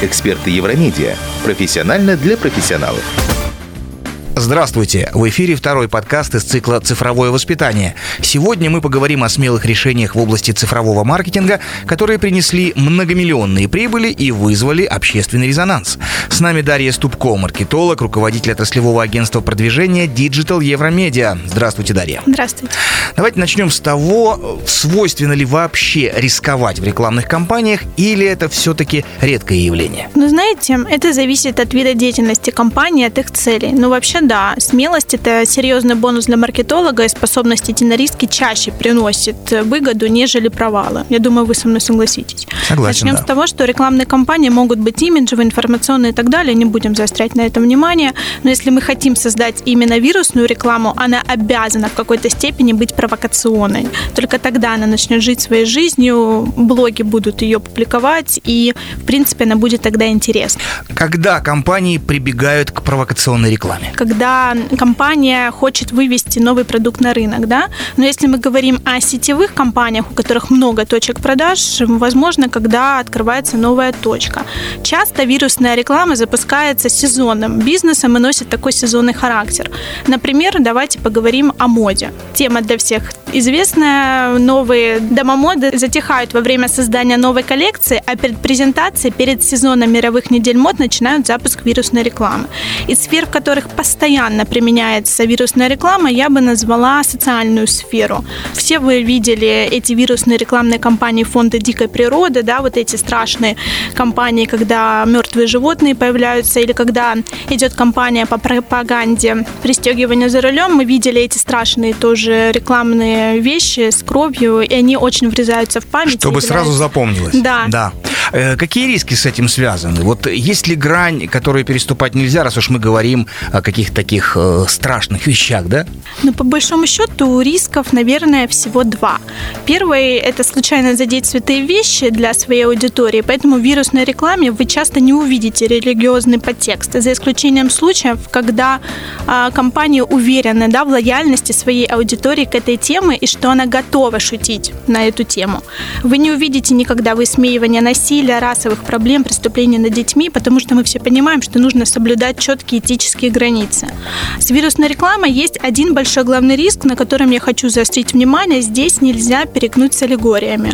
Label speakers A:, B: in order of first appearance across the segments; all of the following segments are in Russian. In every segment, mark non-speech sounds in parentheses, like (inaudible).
A: Эксперты Евромедиа. Профессионально для профессионалов.
B: Здравствуйте! В эфире второй подкаст из цикла «Цифровое воспитание». Сегодня мы поговорим о смелых решениях в области цифрового маркетинга, которые принесли многомиллионные прибыли и вызвали общественный резонанс. С нами Дарья Ступко, маркетолог, руководитель отраслевого агентства продвижения Digital Евромедиа. Здравствуйте, Дарья.
C: Здравствуйте.
B: Давайте начнем с того, свойственно ли вообще рисковать в рекламных кампаниях или это все-таки редкое явление?
C: Ну, знаете, это зависит от вида деятельности компании, от их целей. Но вообще да, смелость – это серьезный бонус для маркетолога, и способность идти на риски чаще приносит выгоду, нежели провалы. Я думаю, вы со мной согласитесь.
B: Согласен,
C: Начнем
B: да.
C: с того, что рекламные кампании могут быть имиджевые, информационные и так далее, не будем заострять на этом внимание, но если мы хотим создать именно вирусную рекламу, она обязана в какой-то степени быть провокационной. Только тогда она начнет жить своей жизнью, блоги будут ее публиковать, и, в принципе, она будет тогда интересна.
B: Когда компании прибегают к провокационной рекламе?
C: Когда компания хочет вывести новый продукт на рынок, да, но если мы говорим о сетевых компаниях, у которых много точек продаж, возможно, когда открывается новая точка. Часто вирусная реклама запускается сезонным бизнесом и носит такой сезонный характер. Например, давайте поговорим о моде. Тема для всех известная. Новые домомоды затихают во время создания новой коллекции, а перед презентацией, перед сезоном мировых недель мод начинают запуск вирусной рекламы. Из сфер, в которых постоянно применяется вирусная реклама, я бы назвала социальную сферу. Все вы видели эти вирусные рекламные кампании фонда дикой природы, да, вот эти страшные кампании, когда мертвые животные появляются, или когда идет кампания по пропаганде пристегивания за рулем, мы видели эти страшные тоже рекламные вещи с кровью, и они очень врезаются в память.
B: Чтобы сразу запомнилось.
C: Да.
B: да. Э, какие риски с этим связаны? Вот есть ли грань, которую переступать нельзя, раз уж мы говорим о каких-то таких э, страшных вещах, да?
C: Ну, по большому счету, рисков, наверное, всего два. Первый – это случайно задеть святые вещи для своей аудитории, поэтому в вирусной рекламе вы часто не увидите религиозный подтекст, за исключением случаев, когда э, компании уверены да, в лояльности своей аудитории к этой теме и что она готова шутить на эту тему. Вы не увидите никогда высмеивания насилия, расовых проблем, преступлений над детьми, потому что мы все понимаем, что нужно соблюдать четкие этические границы. С вирусной рекламой есть один большой главный риск, на котором я хочу заострить внимание. Здесь нельзя перекнуть с аллегориями.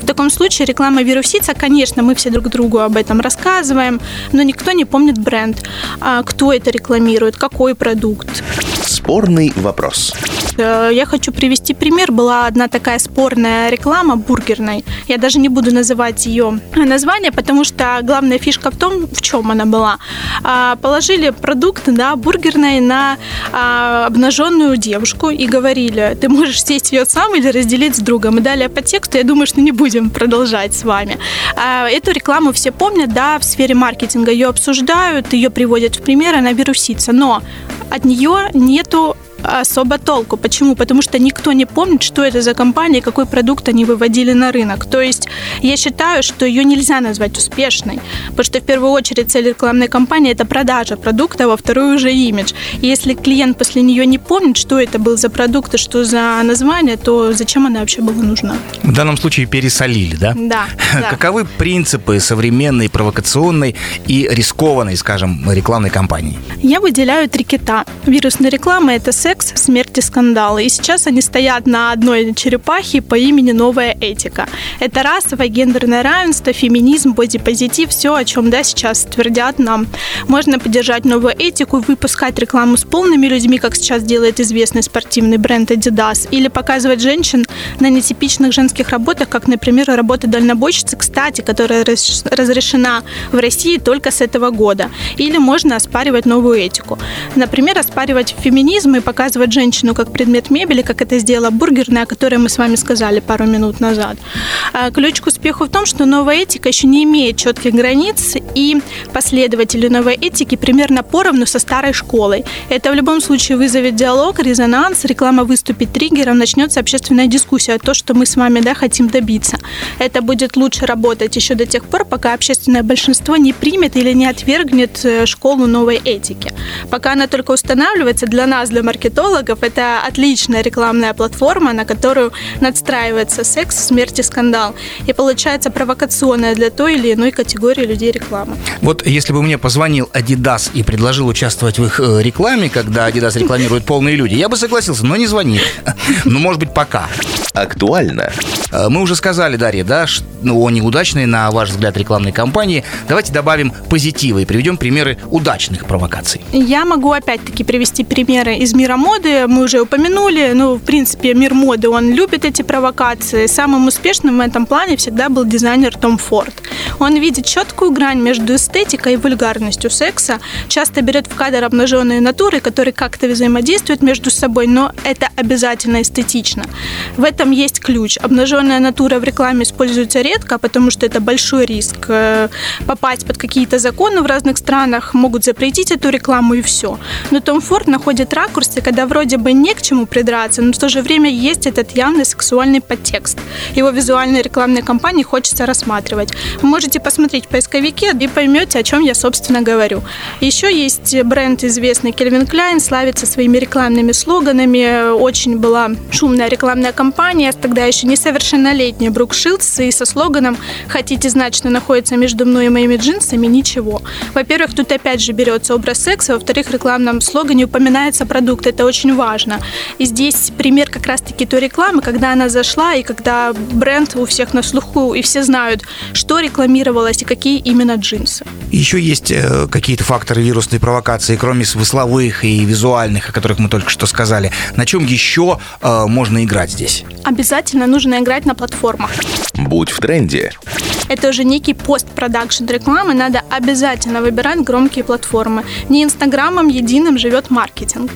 C: В таком случае реклама вирусится, конечно, мы все друг другу об этом рассказываем, но никто не помнит бренд, а кто это рекламирует, какой продукт.
A: Спорный вопрос.
C: Э, Я хочу привести пример. Была одна такая спорная реклама бургерной. Я даже не буду называть ее название, потому что главная фишка в том, в чем она была. А, Положили продукт да, бургерной на обнаженную девушку и говорили, ты можешь съесть ее сам или разделить с другом. И далее по тексту, я думаю, что не будем продолжать с вами. А, Эту рекламу все помнят, да, в сфере маркетинга ее обсуждают, ее приводят в пример, она вирусится. Но от нее нету особо толку. Почему? Потому что никто не помнит, что это за компания, какой продукт они выводили на рынок. То есть я считаю, что ее нельзя назвать успешной, потому что в первую очередь цель рекламной кампании это продажа продукта, а во вторую уже имидж. И если клиент после нее не помнит, что это был за продукт и что за название, то зачем она вообще была нужна?
B: В данном случае пересолили, да?
C: Да. (laughs) да.
B: Каковы принципы современной, провокационной и рискованной, скажем, рекламной кампании?
C: Я выделяю три кита. Вирусная реклама – это секс, смерть и скандалы. И сейчас они стоят на одной черепахе по имени «Новая этика». Это расовое, гендерное равенство, феминизм, бодипозитив, все, о чем да, сейчас твердят нам. Можно поддержать новую этику, выпускать рекламу с полными людьми, как сейчас делает известный спортивный бренд Adidas, или показывать женщин на нетипичных женских работах, как, например, работа дальнобойщицы, кстати, которая разрешена в России только с этого года. Или можно оспаривать новую этику. Например, оспаривать феминизм и показывать женщину как предмет мебели, как это сделала бургерная, о которой мы с вами сказали пару минут назад. А, ключ к успеху в том, что новая этика еще не имеет четких границ, и последователи новой этики примерно поровну со старой школой. Это в любом случае вызовет диалог, резонанс, реклама выступит триггером, начнется общественная дискуссия, то, что мы с вами да, хотим добиться. Это будет лучше работать еще до тех пор, пока общественное большинство не примет или не отвергнет э, школу новой этики. Пока она только устанавливается для нас, для маркетинга, маркетологов, это отличная рекламная платформа, на которую надстраивается секс, смерть и скандал. И получается провокационная для той или иной категории людей реклама.
B: Вот если бы мне позвонил Adidas и предложил участвовать в их э, рекламе, когда Adidas рекламирует полные люди, я бы согласился, но не звонит. (laughs) Ну, может быть, пока.
A: Актуально.
B: Э, мы уже сказали, Дарья, да, ну, о неудачной, на ваш взгляд, рекламной кампании. Давайте добавим позитива и приведем примеры удачных провокаций.
C: Я могу опять-таки привести примеры из мира моды. Мы уже упомянули, ну, в принципе, мир моды, он любит эти провокации. Самым успешным в этом плане всегда был дизайнер Том Форд. Он видит четкую грань между эстетикой и вульгарностью секса, часто берет в кадр обнаженные натуры, которые как-то взаимодействуют между собой, но это обязательно эстетично. В этом есть ключ. Обнаженная натура в рекламе используется редко, потому что это большой риск э, попасть под какие-то законы в разных странах, могут запретить эту рекламу и все. Но Том Форд находит ракурсы, когда вроде бы не к чему придраться, но в то же время есть этот явный сексуальный подтекст. Его визуальные рекламные кампании хочется рассматривать. Вы можете посмотреть в поисковике и поймете, о чем я, собственно, говорю. Еще есть бренд известный Кельвин Клайн, славится своими рекламными слоганами. Очень была шумная рекламная кампания, тогда еще несовершеннолетняя Брук Шилдс, и со слоганом «Хотите знать, что находится между мной и моими джинсами? Ничего». Во-первых, тут опять же берется образ секса, во-вторых, в рекламном слогане упоминается продукт, это очень важно. И здесь пример как раз-таки той рекламы, когда она зашла, и когда бренд у всех на слуху, и все знают, что рекламировалось и какие именно джинсы.
B: Еще есть э, какие-то факторы вирусной провокации, кроме смысловых и визуальных, о которых мы только что сказали. На чем еще э, можно играть здесь?
C: Обязательно нужно играть на платформах.
A: Будь в тренде.
C: Это уже некий постпродакшн рекламы, надо обязательно выбирать громкие платформы. Не инстаграмом единым живет маркетинг.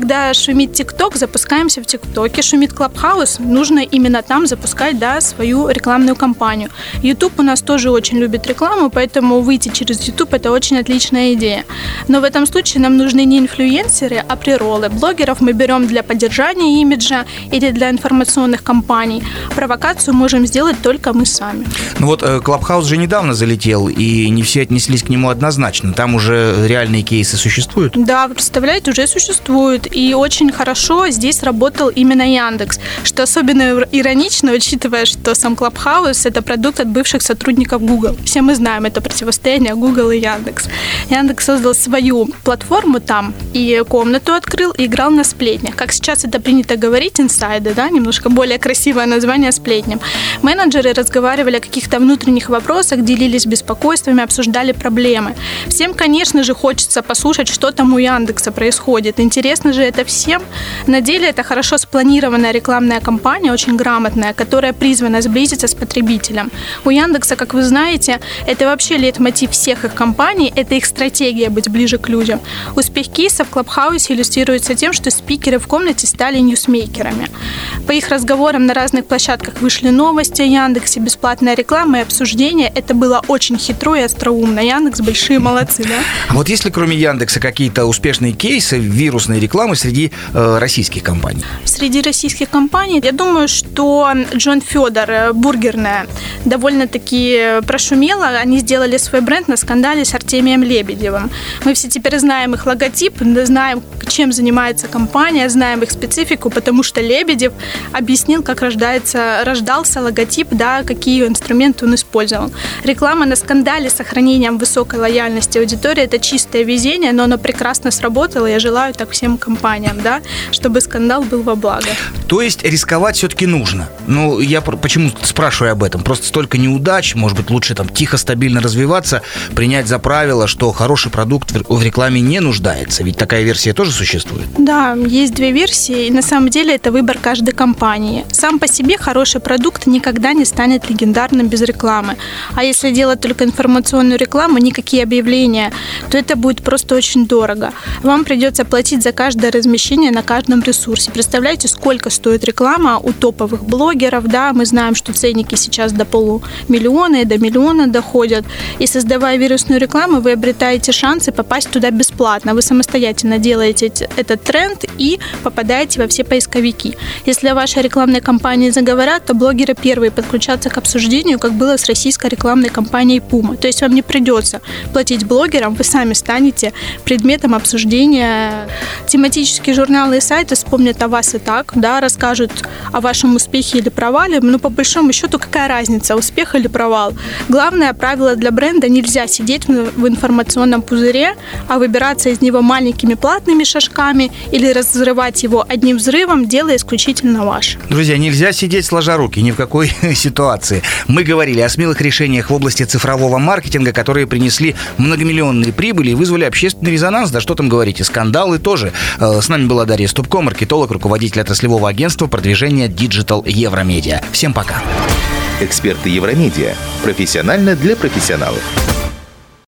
C: Когда шумит ТикТок, запускаемся в ТикТоке, шумит Клабхаус, нужно именно там запускать да, свою рекламную кампанию. YouTube у нас тоже очень любит рекламу, поэтому выйти через YouTube это очень отличная идея. Но в этом случае нам нужны не инфлюенсеры, а прероллы. Блогеров мы берем для поддержания имиджа или для информационных кампаний. Провокацию можем сделать только мы сами.
B: Ну вот Клабхаус же недавно залетел, и не все отнеслись к нему однозначно. Там уже реальные кейсы существуют?
C: Да, представляете, уже существуют. И очень хорошо здесь работал именно Яндекс, что особенно иронично, учитывая, что сам Клабхаус – это продукт от бывших сотрудников Google. Все мы знаем это противостояние Google и Яндекс. Яндекс создал свою платформу там, и комнату открыл, и играл на сплетнях. Как сейчас это принято говорить, инсайды, да, немножко более красивое название сплетням. Менеджеры разговаривали о каких-то внутренних вопросах, делились беспокойствами, обсуждали проблемы. Всем, конечно же, хочется послушать, что там у Яндекса происходит. Интересно же это всем. На деле это хорошо спланированная рекламная кампания, очень грамотная, которая призвана сблизиться с потребителем. У Яндекса, как вы знаете, это вообще лейтмотив всех их компаний, это их стратегия быть ближе к людям. Успех кейса в Клабхаусе иллюстрируется тем, что спикеры в комнате стали ньюсмейкерами. По их разговорам на разных площадках вышли новости о Яндексе, бесплатная реклама и обсуждения. Это было очень хитро и остроумно. Яндекс большие молодцы, да?
B: А вот есть ли кроме Яндекса какие-то успешные кейсы вирусной рекламы среди э, российских компаний?
C: Среди российских компаний, я думаю, что Джон Федор, э, бургерная, довольно-таки прошумела. Они сделали свой бренд на скандале с Артемием Лебедевым. Мы все теперь знаем их логотип, знаем, чем занимается компания, знаем их специфику, потому что Лебедев объяснил, как рождается, рождался логотип, да, какие инструменты он использовал. Реклама на скандале с сохранением высокой лояльности аудитории – это чистое везение, но оно прекрасно сработало. Я желаю так всем компаниям, да, чтобы скандал был во благо.
B: То есть рисковать все-таки нужно. Ну, я почему спрашиваю об этом? Просто столько неудач, может быть, лучше там тихо, стабильно развиваться, принять за правило, что хороший продукт в рекламе не нуждается. Ведь такая версия тоже существует.
C: Да, есть две версии, и на самом деле это выбор каждой компании. Сам по себе хороший продукт никогда не станет легендарным без рекламы. А если делать только информационную рекламу, никакие объявления, то это будет просто очень дорого. Вам придется платить за каждое размещение на каждом ресурсе. Представляете, сколько стоит реклама у топовых блогеров, да, мы знаем, что ценники сейчас до полумиллиона и до миллиона доходят. И создавая вирусную рекламу, вы обретаете шансы попасть туда бесплатно. Вы самостоятельно делаете этот тренд и попадаете во все поисковики. Если ваша рекламная кампания заговорят, то блогеры первые подключатся к обсуждению, как было с российской рекламной компанией Puma. То есть вам не придется платить блогерам, вы сами станете предметом обсуждения. тематические журналы и сайты вспомнят о вас и так, да, расскажут о вашем успехе или провале, но по большому счету какая разница, успех или провал? Главное правило для бренда – нельзя сидеть в информационном пузыре, а выбираться из него маленькими платными шажками или разрывать его одним взрывом – дело исключительно ваше.
B: Друзья, нельзя сидеть сложа руки ни в какой (laughs) ситуации. Мы говорили о смелых решениях в области цифрового маркетинга, которые принесли многомиллионные прибыли и вызвали общественный резонанс. Да что там говорить, и скандалы тоже. Э, с нами была Дарья Ступко, маркетолог, руководитель отраслевого агентства продвижения Digital Евромедиа. Всем пока.
A: Эксперты Евромедиа. Профессионально для профессионалов.